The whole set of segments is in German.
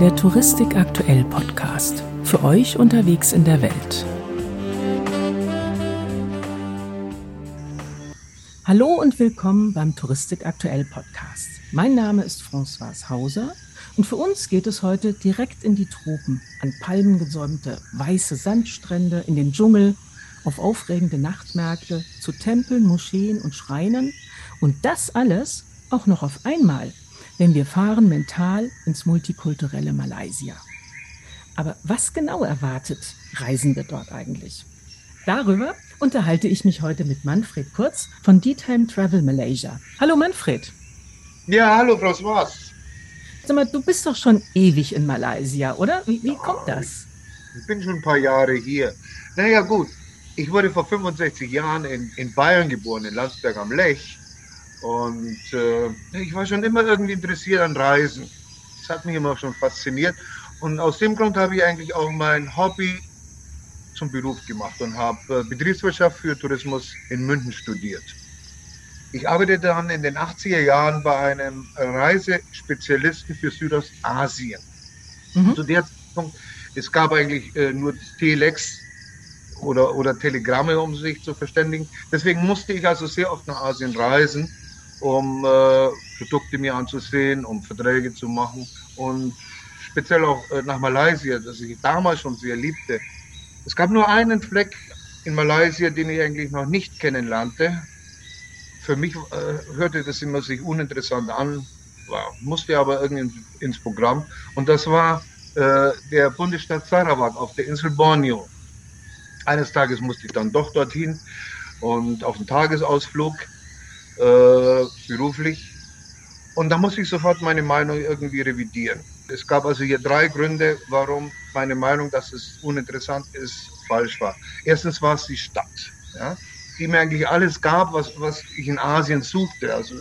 Der Touristik aktuell Podcast. Für euch unterwegs in der Welt. Hallo und willkommen beim Touristik aktuell Podcast. Mein Name ist François Hauser und für uns geht es heute direkt in die Tropen, an palmengesäumte weiße Sandstrände, in den Dschungel, auf aufregende Nachtmärkte, zu Tempeln, Moscheen und Schreinen und das alles auch noch auf einmal denn wir fahren mental ins multikulturelle Malaysia. Aber was genau erwartet Reisende dort eigentlich? Darüber unterhalte ich mich heute mit Manfred Kurz von D-Time Travel Malaysia. Hallo Manfred. Ja, hallo Frau Swas. Sag mal, du bist doch schon ewig in Malaysia, oder? Wie, wie kommt das? Ich bin schon ein paar Jahre hier. Naja, gut. Ich wurde vor 65 Jahren in, in Bayern geboren, in Landsberg am Lech. Und äh, ich war schon immer irgendwie interessiert an Reisen. Das hat mich immer schon fasziniert. Und aus dem Grund habe ich eigentlich auch mein Hobby zum Beruf gemacht und habe äh, Betriebswirtschaft für Tourismus in München studiert. Ich arbeitete dann in den 80er Jahren bei einem Reisespezialisten für Südostasien. Mhm. Zu der Zeitpunkt, es gab eigentlich äh, nur Telex oder, oder Telegramme, um sich zu verständigen. Deswegen musste ich also sehr oft nach Asien reisen um äh, Produkte mir anzusehen, um Verträge zu machen und speziell auch äh, nach Malaysia, das ich damals schon sehr liebte. Es gab nur einen Fleck in Malaysia, den ich eigentlich noch nicht kennenlernte. Für mich äh, hörte das immer sich uninteressant an, war, musste aber irgendwie ins Programm. Und das war äh, der Bundesstaat Sarawak auf der Insel Borneo. Eines Tages musste ich dann doch dorthin und auf einen Tagesausflug äh, beruflich. Und da muss ich sofort meine Meinung irgendwie revidieren. Es gab also hier drei Gründe, warum meine Meinung, dass es uninteressant ist, falsch war. Erstens war es die Stadt, ja, die mir eigentlich alles gab, was, was ich in Asien suchte. Also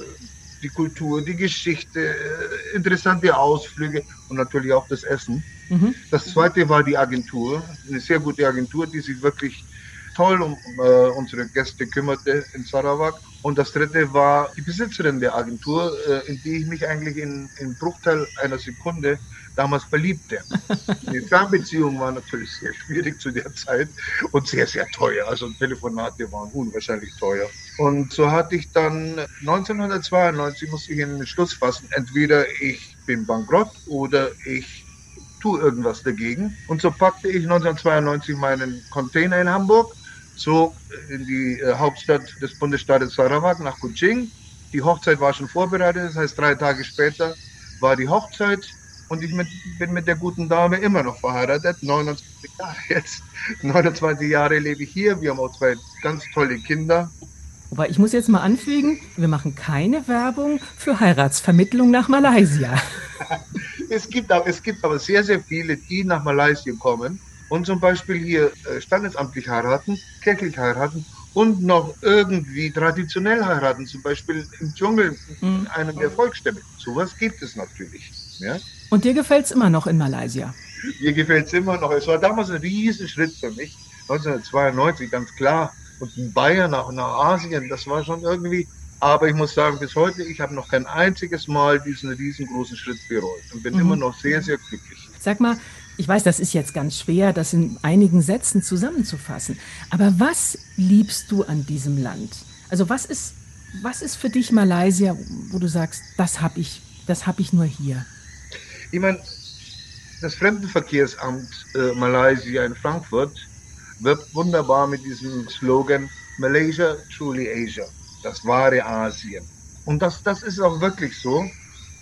die Kultur, die Geschichte, äh, interessante Ausflüge und natürlich auch das Essen. Mhm. Das zweite war die Agentur, eine sehr gute Agentur, die sich wirklich toll um äh, unsere Gäste kümmerte in Sarawak. Und das dritte war die Besitzerin der Agentur, äh, in die ich mich eigentlich in, in Bruchteil einer Sekunde damals verliebte. Die Fernbeziehung war natürlich sehr schwierig zu der Zeit und sehr, sehr teuer. Also Telefonate waren unwahrscheinlich teuer. Und so hatte ich dann 1992 musste ich einen Schluss fassen. Entweder ich bin bankrott oder ich tue irgendwas dagegen. Und so packte ich 1992 meinen Container in Hamburg zog in die äh, Hauptstadt des Bundesstaates Sarawak nach Kuching. Die Hochzeit war schon vorbereitet, das heißt drei Tage später war die Hochzeit und ich mit, bin mit der guten Dame immer noch verheiratet, 29 Jahre jetzt. 29 Jahre lebe ich hier, wir haben auch zwei ganz tolle Kinder. Wobei ich muss jetzt mal anfügen, wir machen keine Werbung für Heiratsvermittlung nach Malaysia. es, gibt, es gibt aber sehr, sehr viele, die nach Malaysia kommen und zum Beispiel hier äh, standesamtlich heiraten, kirchlich heiraten und noch irgendwie traditionell heiraten, zum Beispiel im Dschungel, mhm. einem der Volksstämme. Sowas gibt es natürlich. Ja? Und dir gefällt es immer noch in Malaysia? Mir gefällt es immer noch. Es war damals ein Riesenschritt für mich, 1992, ganz klar. Und in Bayern nach, nach Asien, das war schon irgendwie. Aber ich muss sagen, bis heute, ich habe noch kein einziges Mal diesen riesengroßen Schritt bereut und bin mhm. immer noch sehr, sehr glücklich. Sag mal, ich weiß, das ist jetzt ganz schwer, das in einigen Sätzen zusammenzufassen. Aber was liebst du an diesem Land? Also was ist, was ist für dich Malaysia, wo du sagst, das habe ich, das ich nur hier? Ich meine, das Fremdenverkehrsamt äh, Malaysia in Frankfurt wirbt wunderbar mit diesem Slogan Malaysia, truly Asia, das wahre Asien. Und das, das ist auch wirklich so,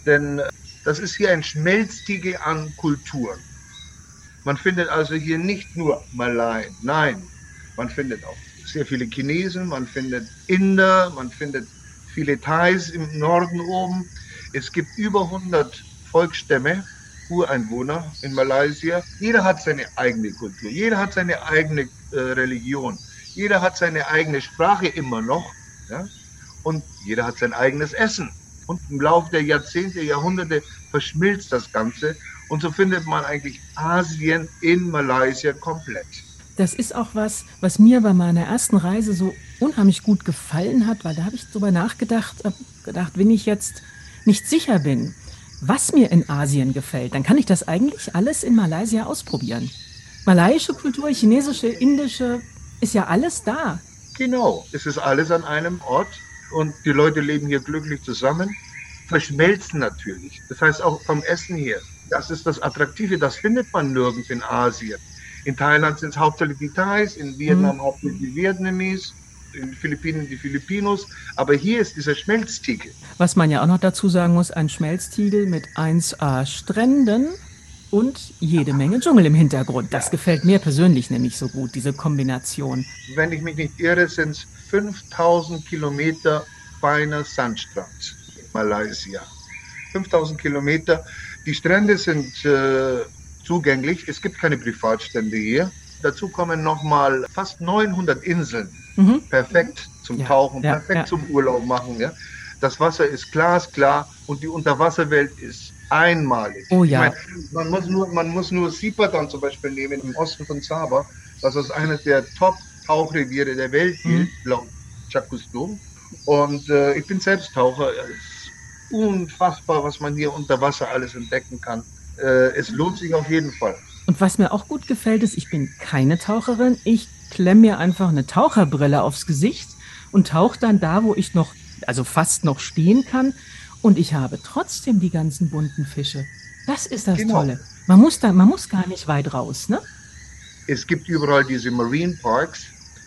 denn äh, das ist hier ein Schmelztiegel an Kulturen. Man findet also hier nicht nur Malaien, nein, man findet auch sehr viele Chinesen, man findet Inder, man findet viele Thais im Norden oben. Es gibt über 100 Volksstämme, Ureinwohner in Malaysia. Jeder hat seine eigene Kultur, jeder hat seine eigene äh, Religion, jeder hat seine eigene Sprache immer noch ja? und jeder hat sein eigenes Essen. Und im Laufe der Jahrzehnte, Jahrhunderte verschmilzt das Ganze und so findet man eigentlich Asien in Malaysia komplett. Das ist auch was, was mir bei meiner ersten Reise so unheimlich gut gefallen hat, weil da habe ich darüber nachgedacht, gedacht, wenn ich jetzt nicht sicher bin, was mir in Asien gefällt, dann kann ich das eigentlich alles in Malaysia ausprobieren. Malaiische Kultur, chinesische, indische, ist ja alles da. Genau, es ist alles an einem Ort und die Leute leben hier glücklich zusammen, verschmelzen natürlich. Das heißt auch vom Essen her. Das ist das Attraktive, das findet man nirgends in Asien. In Thailand sind es hauptsächlich die Thais, in Vietnam mhm. hauptsächlich die Vietnamese, in den Philippinen die Filipinos. Aber hier ist dieser Schmelztiegel. Was man ja auch noch dazu sagen muss, ein Schmelztiegel mit 1A Stränden und jede Menge Dschungel im Hintergrund. Das gefällt mir persönlich nämlich so gut, diese Kombination. Wenn ich mich nicht irre, sind es 5000 Kilometer feiner Sandstrand Malaysia. 5000 Kilometer. Die Strände sind äh, zugänglich. Es gibt keine Privatstrände hier. Dazu kommen nochmal fast 900 Inseln. Mhm. Perfekt zum ja, Tauchen, ja, perfekt ja. zum Urlaub machen. Ja? Das Wasser ist glasklar und die Unterwasserwelt ist einmalig. Oh ja. Ich mein, man muss nur, man muss nur Sipadan zum Beispiel nehmen im Osten von Sabah. Das ist eines der Top-Tauchreviere der Welt gilt, mhm. laut Chakustum. Und äh, ich bin selbst Taucher. Unfassbar, was man hier unter Wasser alles entdecken kann. Äh, es lohnt sich auf jeden Fall. Und was mir auch gut gefällt, ist, ich bin keine Taucherin. Ich klemme mir einfach eine Taucherbrille aufs Gesicht und tauche dann da, wo ich noch, also fast noch stehen kann und ich habe trotzdem die ganzen bunten Fische. Das ist das genau. Tolle. Man muss, da, man muss gar nicht weit raus, ne? Es gibt überall diese Marine Parks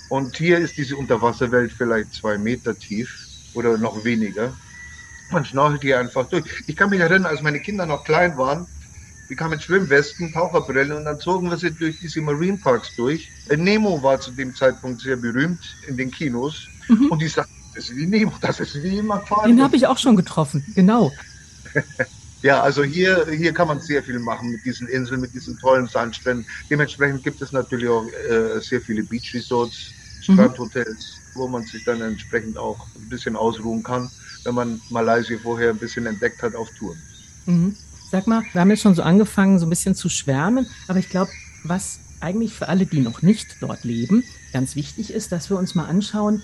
und hier ist diese Unterwasserwelt vielleicht zwei Meter tief oder noch weniger. Man schnorchelt hier einfach durch. Ich kann mich erinnern, als meine Kinder noch klein waren, wir kamen Schwimmwesten, Taucherbrillen und dann zogen wir sie durch diese Marine Parks durch. Nemo war zu dem Zeitpunkt sehr berühmt in den Kinos mhm. und die sagten, das ist wie Nemo, das ist wie im Aquarium. Den habe ich auch schon getroffen, genau. ja, also hier, hier kann man sehr viel machen mit diesen Inseln, mit diesen tollen Sandstränden. Dementsprechend gibt es natürlich auch äh, sehr viele Beach Resorts, mhm. Strandhotels, mhm. Wo man sich dann entsprechend auch ein bisschen ausruhen kann, wenn man Malaysia vorher ein bisschen entdeckt hat auf Touren. Mhm. Sag mal, wir haben jetzt schon so angefangen, so ein bisschen zu schwärmen, aber ich glaube, was eigentlich für alle, die noch nicht dort leben, ganz wichtig ist, dass wir uns mal anschauen,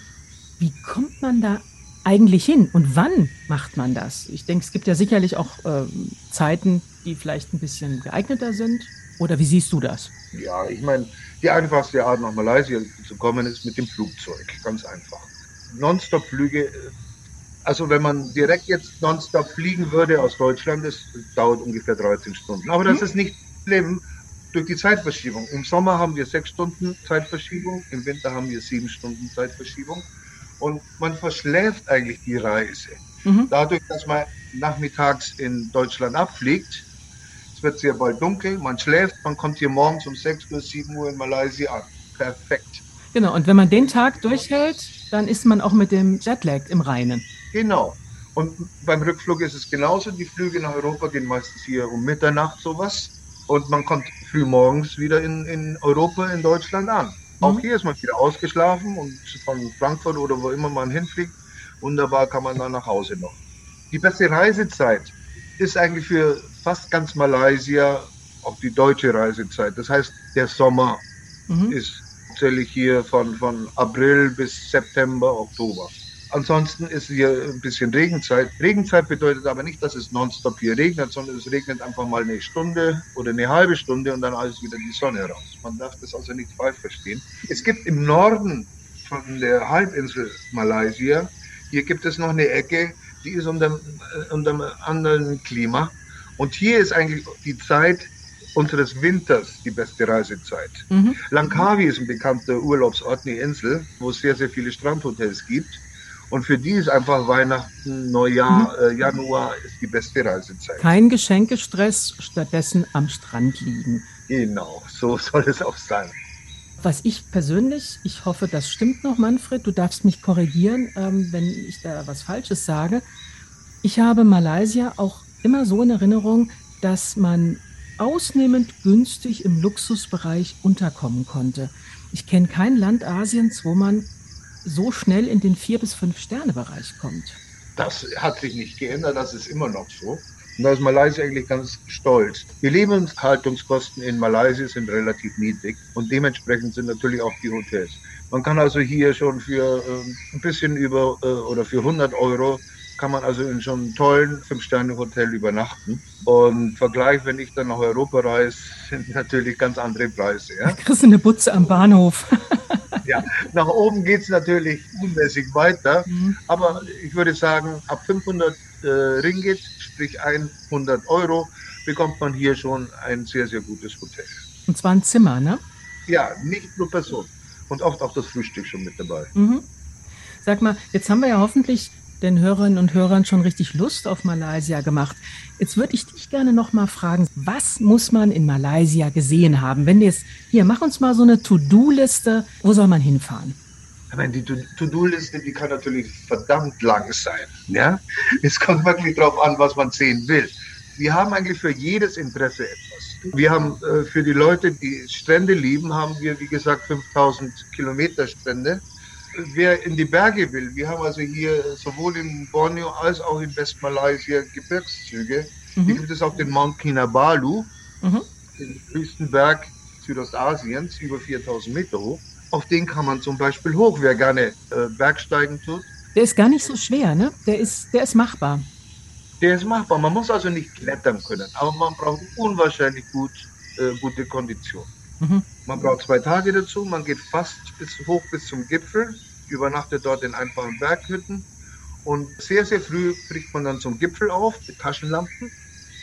wie kommt man da eigentlich hin und wann macht man das? Ich denke, es gibt ja sicherlich auch äh, Zeiten, die vielleicht ein bisschen geeigneter sind. Oder wie siehst du das? Ja, ich meine, die einfachste Art nach Malaysia zu kommen ist mit dem Flugzeug. Ganz einfach. Nonstop-Flüge, also wenn man direkt jetzt nonstop fliegen würde aus Deutschland, das dauert ungefähr 13 Stunden. Aber das mhm. ist nicht schlimm durch die Zeitverschiebung. Im Sommer haben wir sechs Stunden Zeitverschiebung, im Winter haben wir sieben Stunden Zeitverschiebung und man verschläft eigentlich die Reise. Mhm. Dadurch, dass man nachmittags in Deutschland abfliegt, es wird sehr bald dunkel, man schläft, man kommt hier morgens um 6 bis 7 Uhr in Malaysia an. Perfekt. Genau, und wenn man den Tag durchhält, dann ist man auch mit dem Jetlag im Reinen. Genau. Und beim Rückflug ist es genauso. Die Flüge nach Europa gehen meistens hier um Mitternacht sowas. Und man kommt früh morgens wieder in, in Europa, in Deutschland an. Auch mhm. hier ist man wieder ausgeschlafen und von Frankfurt oder wo immer man hinfliegt, wunderbar kann man dann nach Hause noch. Die beste Reisezeit ist eigentlich für fast ganz Malaysia auch die deutsche Reisezeit. Das heißt, der Sommer mhm. ist tatsächlich hier von, von April bis September, Oktober. Ansonsten ist hier ein bisschen Regenzeit. Regenzeit bedeutet aber nicht, dass es nonstop hier regnet, sondern es regnet einfach mal eine Stunde oder eine halbe Stunde und dann alles wieder die Sonne raus. Man darf das also nicht falsch verstehen. Es gibt im Norden von der Halbinsel Malaysia, hier gibt es noch eine Ecke, die ist unter, unter einem anderen Klima. Und hier ist eigentlich die Zeit unseres Winters die beste Reisezeit. Mhm. Langkawi ist ein bekannter Urlaubsort, eine Insel, wo es sehr, sehr viele Strandhotels gibt. Und für die ist einfach Weihnachten, Neujahr, mhm. äh, Januar ist die beste Reisezeit. Kein Geschenkestress, stattdessen am Strand liegen. Genau, so soll es auch sein. Was ich persönlich, ich hoffe, das stimmt noch, Manfred, du darfst mich korrigieren, ähm, wenn ich da was Falsches sage. Ich habe Malaysia auch immer so in Erinnerung, dass man ausnehmend günstig im Luxusbereich unterkommen konnte. Ich kenne kein Land Asiens, wo man so schnell in den vier bis fünf Sterne Bereich kommt. Das hat sich nicht geändert, das ist immer noch so. Und da ist Malaysia eigentlich ganz stolz. Die Lebenshaltungskosten in Malaysia sind relativ niedrig und dementsprechend sind natürlich auch die Hotels. Man kann also hier schon für äh, ein bisschen über äh, oder für 100 Euro kann man also in so einem tollen Fünf-Sterne-Hotel übernachten. Und im Vergleich, wenn ich dann nach Europa reise, sind natürlich ganz andere Preise. Ja? Kriegst du eine Butze am Bahnhof. ja, nach oben geht es natürlich unmäßig weiter. Mhm. Aber ich würde sagen, ab 500 äh, Ringgit, sprich 100 Euro, bekommt man hier schon ein sehr, sehr gutes Hotel. Und zwar ein Zimmer, ne? Ja, nicht nur Person. Und oft auch das Frühstück schon mit dabei. Mhm. Sag mal, jetzt haben wir ja hoffentlich den Hörerinnen und Hörern schon richtig Lust auf Malaysia gemacht. Jetzt würde ich dich gerne noch mal fragen, was muss man in Malaysia gesehen haben? Wenn jetzt, hier, mach uns mal so eine To-Do-Liste. Wo soll man hinfahren? Meine, die To-Do-Liste, die kann natürlich verdammt lang sein. Ja? Es kommt wirklich darauf an, was man sehen will. Wir haben eigentlich für jedes Interesse etwas. Wir haben äh, für die Leute, die Strände lieben, haben wir, wie gesagt, 5000 Kilometer Strände wer in die Berge will, wir haben also hier sowohl in Borneo als auch in Westmalaysia Gebirgszüge. Mhm. Hier gibt es auch den Mount Kinabalu, mhm. den höchsten Berg Südostasiens, über 4000 Meter hoch. Auf den kann man zum Beispiel hoch, wer gerne äh, Bergsteigen tut. Der ist gar nicht so schwer, ne? Der ist, der ist machbar. Der ist machbar. Man muss also nicht klettern können, aber man braucht unwahrscheinlich gut, äh, gute Kondition. Mhm. Man braucht zwei Tage dazu, man geht fast bis hoch bis zum Gipfel, übernachtet dort in einfachen Berghütten und sehr, sehr früh bricht man dann zum Gipfel auf mit Taschenlampen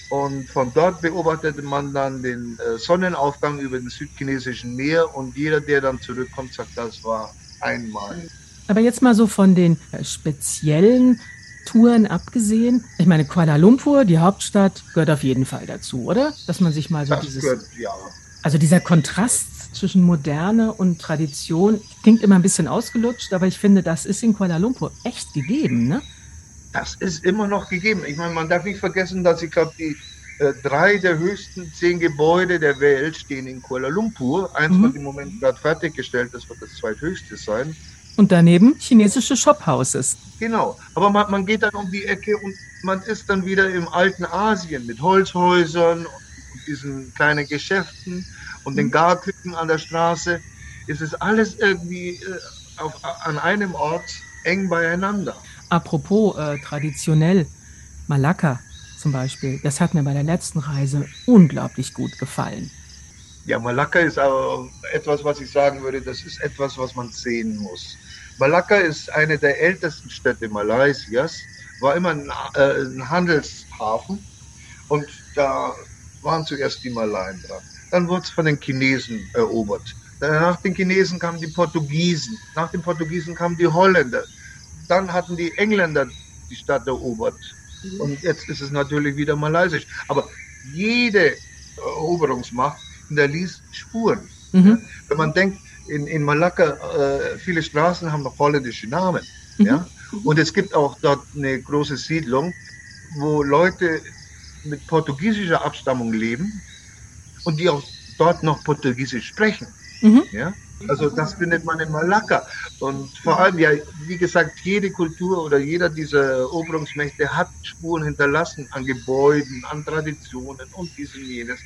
und von dort beobachtete man dann den äh, Sonnenaufgang über den südchinesischen Meer und jeder, der dann zurückkommt, sagt, das war einmal. Aber jetzt mal so von den äh, speziellen Touren abgesehen. Ich meine, Kuala Lumpur, die Hauptstadt, gehört auf jeden Fall dazu, oder? Dass man sich mal so das dieses. Gehört, ja. Also dieser Kontrast zwischen Moderne und Tradition klingt immer ein bisschen ausgelutscht, aber ich finde, das ist in Kuala Lumpur echt gegeben, ne? Das ist immer noch gegeben. Ich meine, man darf nicht vergessen, dass ich glaube, die äh, drei der höchsten zehn Gebäude der Welt stehen in Kuala Lumpur. Eins mhm. wird im Moment gerade fertiggestellt, das wird das zweithöchste sein. Und daneben chinesische Shophouses. Genau, aber man, man geht dann um die Ecke und man ist dann wieder im alten Asien mit Holzhäusern diesen kleinen Geschäften und den. Garküken an der Straße, ist es alles irgendwie äh, auf, an einem Ort eng beieinander. Apropos äh, traditionell, Malakka zum Beispiel, das hat mir bei der letzten Reise unglaublich gut gefallen. Ja, Malakka ist aber etwas, was ich sagen würde, das ist etwas, was man sehen muss. Malakka ist eine der ältesten Städte Malaysias, war immer ein, äh, ein Handelshafen und da waren zuerst die Malayen dran. Dann wurde es von den Chinesen erobert. Nach den Chinesen kamen die Portugiesen. Nach den Portugiesen kamen die Holländer. Dann hatten die Engländer die Stadt erobert. Und jetzt ist es natürlich wieder malaysisch. Aber jede Eroberungsmacht hinterließ Spuren. Mhm. Wenn man denkt, in, in Malakka, äh, viele Straßen haben noch holländische Namen. Mhm. Ja? Und es gibt auch dort eine große Siedlung, wo Leute mit portugiesischer Abstammung leben und die auch dort noch Portugiesisch sprechen. Mhm. Ja? Also das findet man in Malakka. Und vor allem, ja, wie gesagt, jede Kultur oder jeder dieser Eroberungsmächte hat Spuren hinterlassen an Gebäuden, an Traditionen und dies und jenes.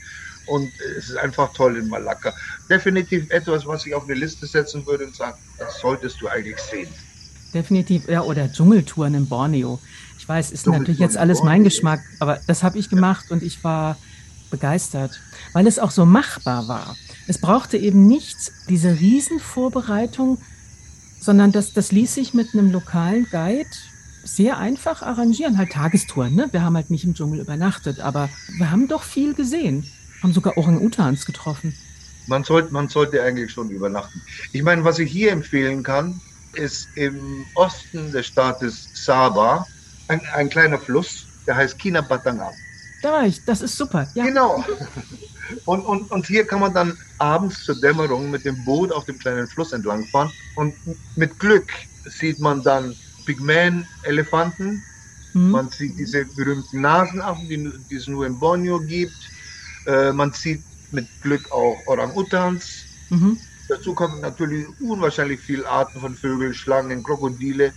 Und es ist einfach toll in Malakka. Definitiv etwas, was ich auf eine Liste setzen würde und sagen, das solltest du eigentlich sehen. Definitiv, ja, oder Dschungeltouren in Borneo. Ich weiß, ist natürlich jetzt alles mein Geschmack, aber das habe ich gemacht und ich war begeistert, weil es auch so machbar war. Es brauchte eben nicht diese Riesenvorbereitung, sondern das, das ließ sich mit einem lokalen Guide sehr einfach arrangieren. Halt Tagestouren, ne? Wir haben halt nicht im Dschungel übernachtet, aber wir haben doch viel gesehen. Haben sogar Orang-Utans getroffen. Man sollte, man sollte eigentlich schon übernachten. Ich meine, was ich hier empfehlen kann, ist im Osten des Staates Sabah ein, ein kleiner Fluss, der heißt Kinabatangan. Da war ich, das ist super. Ja. Genau. Und, und, und hier kann man dann abends zur Dämmerung mit dem Boot auf dem kleinen Fluss entlangfahren. Und mit Glück sieht man dann Pygmäen-Elefanten. Mhm. Man sieht diese berühmten Nasenaffen, die, die es nur in Borneo gibt. Äh, man sieht mit Glück auch Orang-Utans. Mhm. Dazu kommen natürlich unwahrscheinlich viele Arten von Vögeln, Schlangen, Krokodile,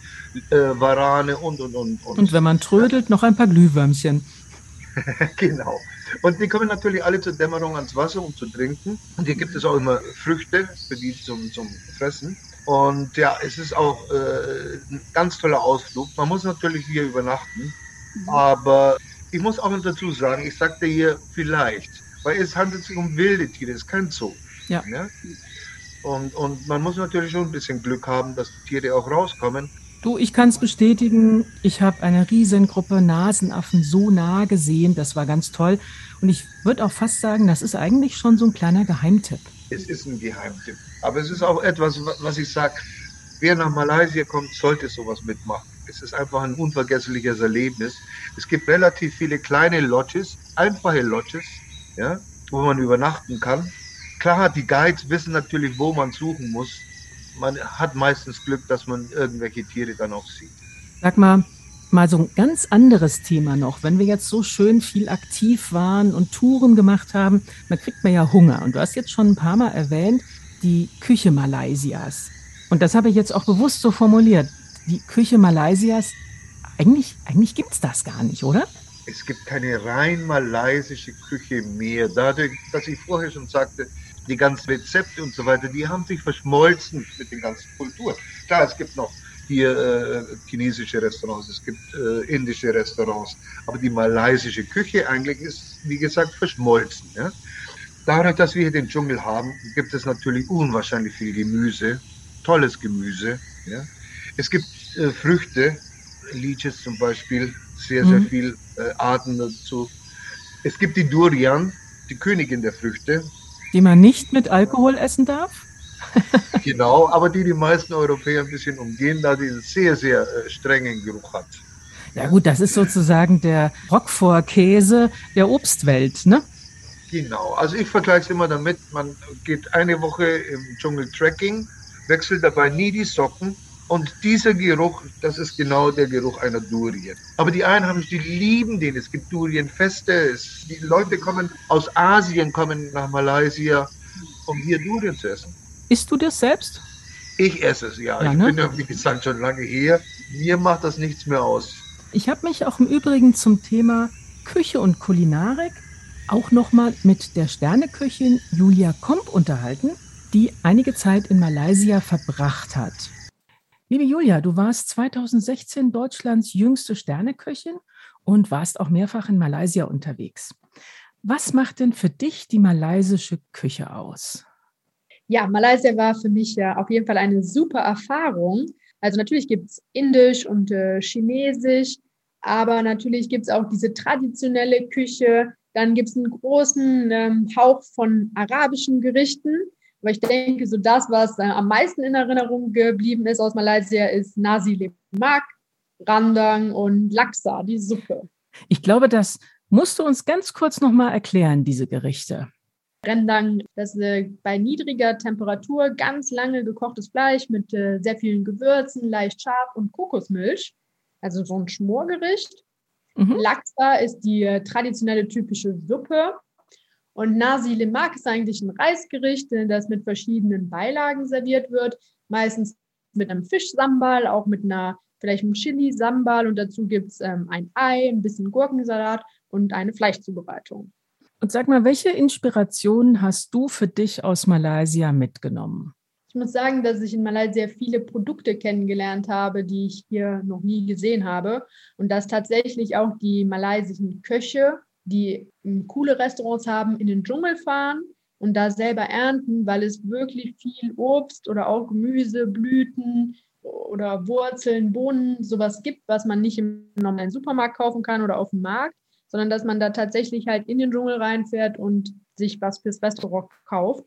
äh, Warane und, und, und, und. Und wenn man trödelt, noch ein paar Glühwürmchen. genau. Und die kommen natürlich alle zur Dämmerung ans Wasser, um zu trinken. Und hier gibt es auch immer Früchte für die zum, zum Fressen. Und ja, es ist auch äh, ein ganz toller Ausflug. Man muss natürlich hier übernachten, aber ich muss auch dazu sagen, ich sagte hier vielleicht, weil es handelt sich um wilde Tiere, es ist kein Zoo. Ja. Ne? Und, und man muss natürlich schon ein bisschen Glück haben, dass die Tiere auch rauskommen. Du, ich kann es bestätigen, ich habe eine Riesengruppe Nasenaffen so nah gesehen, das war ganz toll. Und ich würde auch fast sagen, das ist eigentlich schon so ein kleiner Geheimtipp. Es ist ein Geheimtipp. Aber es ist auch etwas, was ich sage, wer nach Malaysia kommt, sollte sowas mitmachen. Es ist einfach ein unvergessliches Erlebnis. Es gibt relativ viele kleine Lodges, einfache Lodges, ja, wo man übernachten kann. Klar, die Guides wissen natürlich, wo man suchen muss. Man hat meistens Glück, dass man irgendwelche Tiere dann auch sieht. Sag mal, mal so ein ganz anderes Thema noch. Wenn wir jetzt so schön viel aktiv waren und Touren gemacht haben, dann kriegt man ja Hunger. Und du hast jetzt schon ein paar Mal erwähnt, die Küche Malaysias. Und das habe ich jetzt auch bewusst so formuliert. Die Küche Malaysias, eigentlich, eigentlich gibt es das gar nicht, oder? Es gibt keine rein malaysische Küche mehr. Dadurch, dass ich vorher schon sagte, die ganzen Rezepte und so weiter, die haben sich verschmolzen mit den ganzen Kulturen. Klar, es gibt noch hier äh, chinesische Restaurants, es gibt äh, indische Restaurants, aber die malaysische Küche eigentlich ist, wie gesagt, verschmolzen. Ja? Dadurch, dass wir hier den Dschungel haben, gibt es natürlich unwahrscheinlich viel Gemüse, tolles Gemüse. Ja? Es gibt äh, Früchte, Liches zum Beispiel, sehr, sehr mhm. viel äh, Arten dazu. Es gibt die Durian, die Königin der Früchte. Die man nicht mit Alkohol essen darf? genau, aber die die meisten Europäer ein bisschen umgehen, da die einen sehr, sehr äh, strengen Geruch hat. Ja gut, das ist sozusagen der Roquefort-Käse der Obstwelt, ne? Genau, also ich vergleiche es immer damit, man geht eine Woche im Dschungel Trekking, wechselt dabei nie die Socken und dieser Geruch, das ist genau der Geruch einer Durien. Aber die Einheimischen, die lieben den. Es gibt Durienfeste. Die Leute kommen aus Asien, kommen nach Malaysia, um hier Durien zu essen. Isst du das selbst? Ich esse es, ja. ja ich ne? bin ja, wie gesagt, schon lange hier. Mir macht das nichts mehr aus. Ich habe mich auch im Übrigen zum Thema Küche und Kulinarik auch nochmal mit der Sterneköchin Julia Komp unterhalten, die einige Zeit in Malaysia verbracht hat. Liebe Julia, du warst 2016 Deutschlands jüngste Sterneköchin und warst auch mehrfach in Malaysia unterwegs. Was macht denn für dich die malaysische Küche aus? Ja, Malaysia war für mich ja auf jeden Fall eine super Erfahrung. Also natürlich gibt es Indisch und äh, Chinesisch, aber natürlich gibt es auch diese traditionelle Küche. Dann gibt es einen großen ähm, Hauch von arabischen Gerichten. Aber ich denke, so das, was äh, am meisten in Erinnerung geblieben ist aus Malaysia, ist Nasi Lemak, Randang und Laksa, die Suppe. Ich glaube, das musst du uns ganz kurz nochmal erklären, diese Gerichte. Rendang, das ist äh, bei niedriger Temperatur ganz lange gekochtes Fleisch mit äh, sehr vielen Gewürzen, leicht scharf und Kokosmilch. Also so ein Schmorgericht. Mhm. Laksa ist die äh, traditionelle typische Suppe. Und Nasi Lemak ist eigentlich ein Reisgericht, das mit verschiedenen Beilagen serviert wird. Meistens mit einem Fischsambal, auch mit einer vielleicht einem Chili-Sambal und dazu gibt es ähm, ein Ei, ein bisschen Gurkensalat und eine Fleischzubereitung. Und sag mal, welche Inspirationen hast du für dich aus Malaysia mitgenommen? Ich muss sagen, dass ich in Malaysia viele Produkte kennengelernt habe, die ich hier noch nie gesehen habe. Und dass tatsächlich auch die malaysischen Köche die ähm, coole Restaurants haben, in den Dschungel fahren und da selber ernten, weil es wirklich viel Obst oder auch Gemüse, Blüten oder Wurzeln, Bohnen, sowas gibt, was man nicht im normalen Supermarkt kaufen kann oder auf dem Markt, sondern dass man da tatsächlich halt in den Dschungel reinfährt und sich was fürs Restaurant kauft.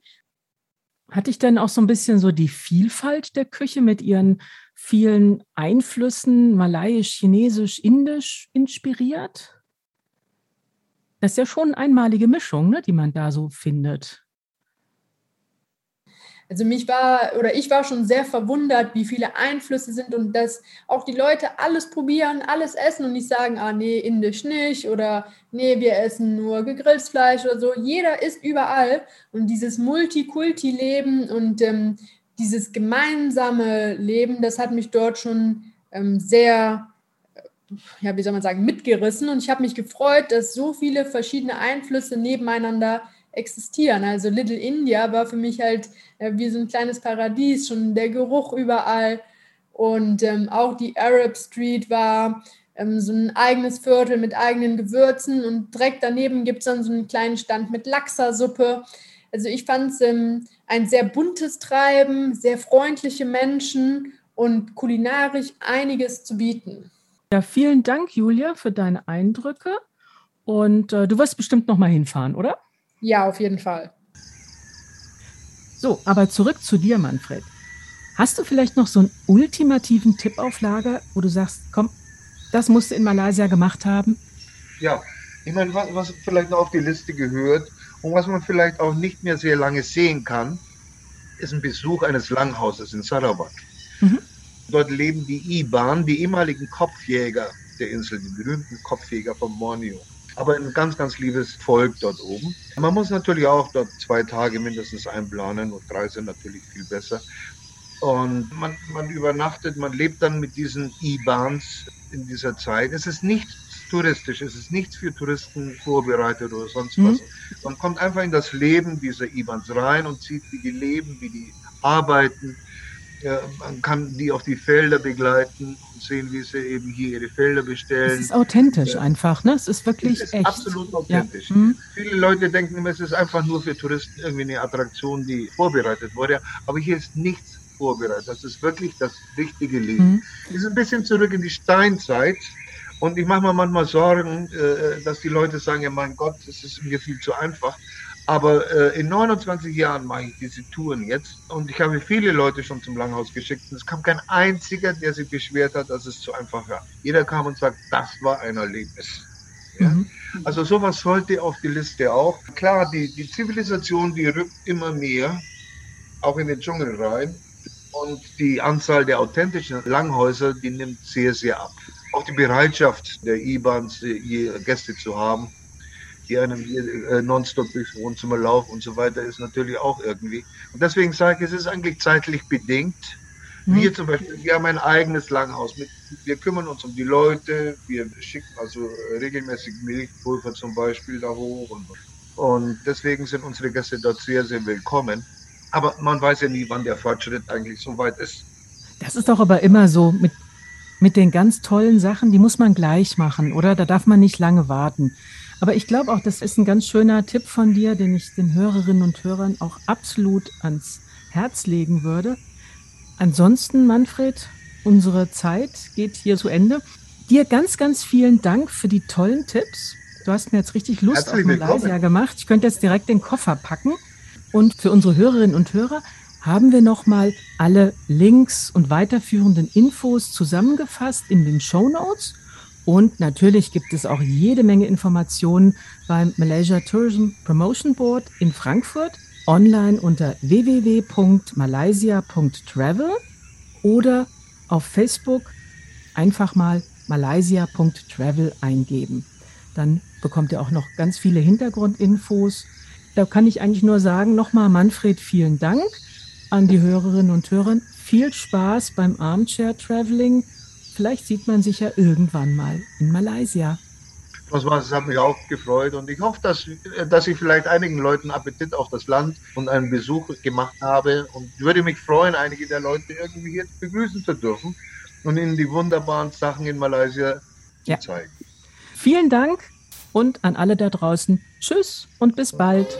Hatte ich denn auch so ein bisschen so die Vielfalt der Küche mit ihren vielen Einflüssen, malayisch, chinesisch, indisch inspiriert? Das ist ja schon eine einmalige Mischung, ne, die man da so findet. Also mich war oder ich war schon sehr verwundert, wie viele Einflüsse sind und dass auch die Leute alles probieren, alles essen und nicht sagen, ah nee, indisch nicht oder nee, wir essen nur gegrilltes Fleisch oder so. Jeder isst überall und dieses Multikulti-Leben und ähm, dieses gemeinsame Leben, das hat mich dort schon ähm, sehr ja, wie soll man sagen, mitgerissen und ich habe mich gefreut, dass so viele verschiedene Einflüsse nebeneinander existieren. Also Little India war für mich halt äh, wie so ein kleines Paradies, schon der Geruch überall. Und ähm, auch die Arab Street war ähm, so ein eigenes Viertel mit eigenen Gewürzen und direkt daneben gibt es dann so einen kleinen Stand mit Lachsersuppe. Also ich fand es ähm, ein sehr buntes Treiben, sehr freundliche Menschen und kulinarisch einiges zu bieten. Ja, vielen Dank, Julia, für deine Eindrücke. Und äh, du wirst bestimmt noch mal hinfahren, oder? Ja, auf jeden Fall. So, aber zurück zu dir, Manfred. Hast du vielleicht noch so einen ultimativen Tipp auf Lager, wo du sagst, komm, das musst du in Malaysia gemacht haben? Ja, ich meine, was, was vielleicht noch auf die Liste gehört und was man vielleicht auch nicht mehr sehr lange sehen kann, ist ein Besuch eines Langhauses in Sarawak. Mhm. Dort leben die Iban, die ehemaligen Kopfjäger der Insel, die berühmten Kopfjäger von Borneo aber ein ganz, ganz liebes Volk dort oben. Man muss natürlich auch dort zwei Tage mindestens einplanen und drei sind natürlich viel besser. Und man, man übernachtet, man lebt dann mit diesen E-Bahns in dieser Zeit. Es ist nichts touristisch, es ist nichts für Touristen vorbereitet oder sonst was. Mhm. Man kommt einfach in das Leben dieser E-Bahns rein und sieht, wie die leben, wie die arbeiten, ja, man kann die auf die Felder begleiten und sehen, wie sie eben hier ihre Felder bestellen. Es ist authentisch ja. einfach, ne? Es ist wirklich es ist echt. absolut authentisch. Ja. Mhm. Viele Leute denken immer, es ist einfach nur für Touristen irgendwie eine Attraktion, die vorbereitet wurde. Aber hier ist nichts vorbereitet. Das ist wirklich das richtige Leben. Mhm. Sind ein bisschen zurück in die Steinzeit. Und ich mache mir manchmal Sorgen, äh, dass die Leute sagen, ja mein Gott, das ist mir viel zu einfach. Aber äh, in 29 Jahren mache ich diese Touren jetzt und ich habe viele Leute schon zum Langhaus geschickt und es kam kein einziger, der sich beschwert hat, dass es zu einfach war. Jeder kam und sagt, das war ein Erlebnis. Ja? Mhm. Also sowas sollte auf die Liste auch. Klar, die, die Zivilisation, die rückt immer mehr, auch in den Dschungel rein. Und die Anzahl der authentischen Langhäuser, die nimmt sehr, sehr ab. Auch die Bereitschaft der IBANs, Gäste zu haben, die einem hier äh, nonstop durchs Wohnzimmer laufen und so weiter, ist natürlich auch irgendwie. Und deswegen sage ich, es ist eigentlich zeitlich bedingt. Mhm. Wir zum Beispiel, wir haben ein eigenes Langhaus. Mit, wir kümmern uns um die Leute, wir schicken also regelmäßig Milchpulver zum Beispiel da hoch. Und, und deswegen sind unsere Gäste dort sehr, sehr willkommen. Aber man weiß ja nie, wann der Fortschritt eigentlich so weit ist. Das ist doch aber immer so mit, mit den ganz tollen Sachen, die muss man gleich machen, oder? Da darf man nicht lange warten. Aber ich glaube auch, das ist ein ganz schöner Tipp von dir, den ich den Hörerinnen und Hörern auch absolut ans Herz legen würde. Ansonsten, Manfred, unsere Zeit geht hier zu Ende. Dir ganz, ganz vielen Dank für die tollen Tipps. Du hast mir jetzt richtig Lust Herzlich auf Malaysia willkommen. gemacht. Ich könnte jetzt direkt den Koffer packen. Und für unsere Hörerinnen und Hörer haben wir nochmal alle Links und weiterführenden Infos zusammengefasst in den Show Notes. Und natürlich gibt es auch jede Menge Informationen beim Malaysia Tourism Promotion Board in Frankfurt online unter www.malaysia.travel oder auf Facebook einfach mal malaysia.travel eingeben. Dann bekommt ihr auch noch ganz viele Hintergrundinfos. Da kann ich eigentlich nur sagen, nochmal Manfred, vielen Dank an die Hörerinnen und Hörer. Viel Spaß beim Armchair Traveling Vielleicht sieht man sich ja irgendwann mal in Malaysia. Das, war, das hat mich auch gefreut und ich hoffe, dass, dass ich vielleicht einigen Leuten Appetit auf das Land und einen Besuch gemacht habe und würde mich freuen, einige der Leute irgendwie hier begrüßen zu dürfen und ihnen die wunderbaren Sachen in Malaysia ja. zu zeigen. Vielen Dank und an alle da draußen. Tschüss und bis bald.